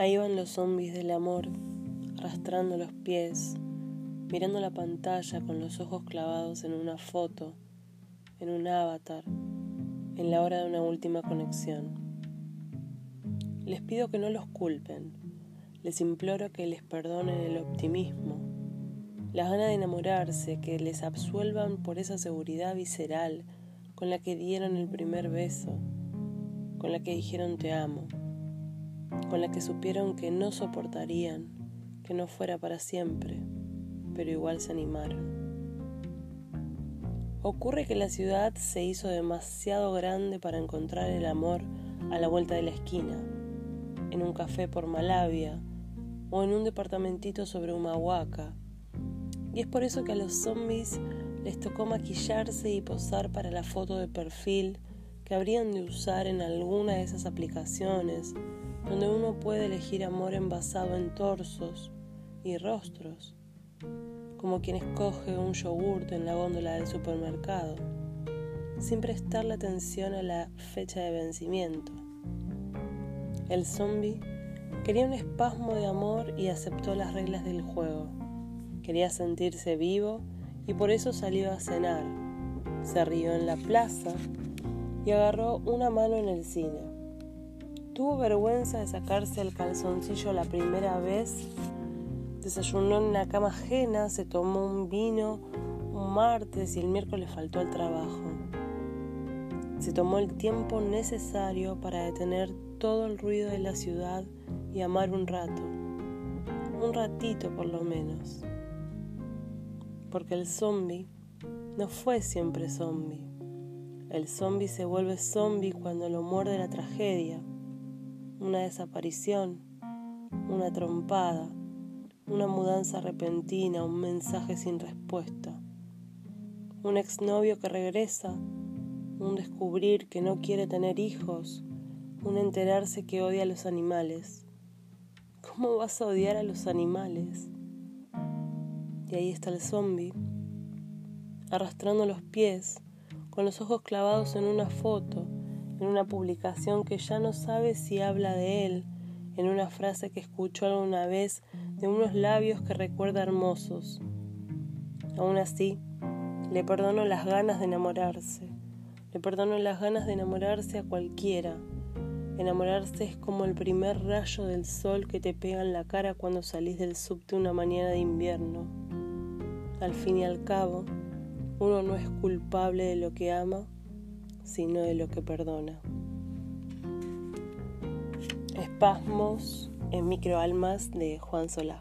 Ahí van los zombies del amor, arrastrando los pies, mirando la pantalla con los ojos clavados en una foto, en un avatar, en la hora de una última conexión. Les pido que no los culpen, les imploro que les perdonen el optimismo, las ganas de enamorarse, que les absuelvan por esa seguridad visceral con la que dieron el primer beso, con la que dijeron te amo con la que supieron que no soportarían que no fuera para siempre, pero igual se animaron. Ocurre que la ciudad se hizo demasiado grande para encontrar el amor a la vuelta de la esquina, en un café por Malavia o en un departamentito sobre Humahuaca. Y es por eso que a los zombies les tocó maquillarse y posar para la foto de perfil que habrían de usar en alguna de esas aplicaciones donde uno puede elegir amor envasado en torsos y rostros, como quien escoge un yogurt en la góndola del supermercado, sin prestarle atención a la fecha de vencimiento. El zombie quería un espasmo de amor y aceptó las reglas del juego. Quería sentirse vivo y por eso salió a cenar. Se rió en la plaza y agarró una mano en el cine. Tuvo vergüenza de sacarse el calzoncillo la primera vez. Desayunó en una cama ajena, se tomó un vino un martes y el miércoles faltó al trabajo. Se tomó el tiempo necesario para detener todo el ruido de la ciudad y amar un rato. Un ratito por lo menos. Porque el zombie no fue siempre zombie. El zombie se vuelve zombie cuando lo muerde la tragedia una desaparición, una trompada, una mudanza repentina, un mensaje sin respuesta, un exnovio que regresa, un descubrir que no quiere tener hijos, un enterarse que odia a los animales. ¿Cómo vas a odiar a los animales? Y ahí está el zombie, arrastrando los pies, con los ojos clavados en una foto, en una publicación que ya no sabe si habla de él, en una frase que escuchó alguna vez de unos labios que recuerda hermosos. Aún así, le perdono las ganas de enamorarse, le perdono las ganas de enamorarse a cualquiera. Enamorarse es como el primer rayo del sol que te pega en la cara cuando salís del subte una mañana de invierno. Al fin y al cabo, uno no es culpable de lo que ama sino de lo que perdona. Espasmos en microalmas de Juan Solá.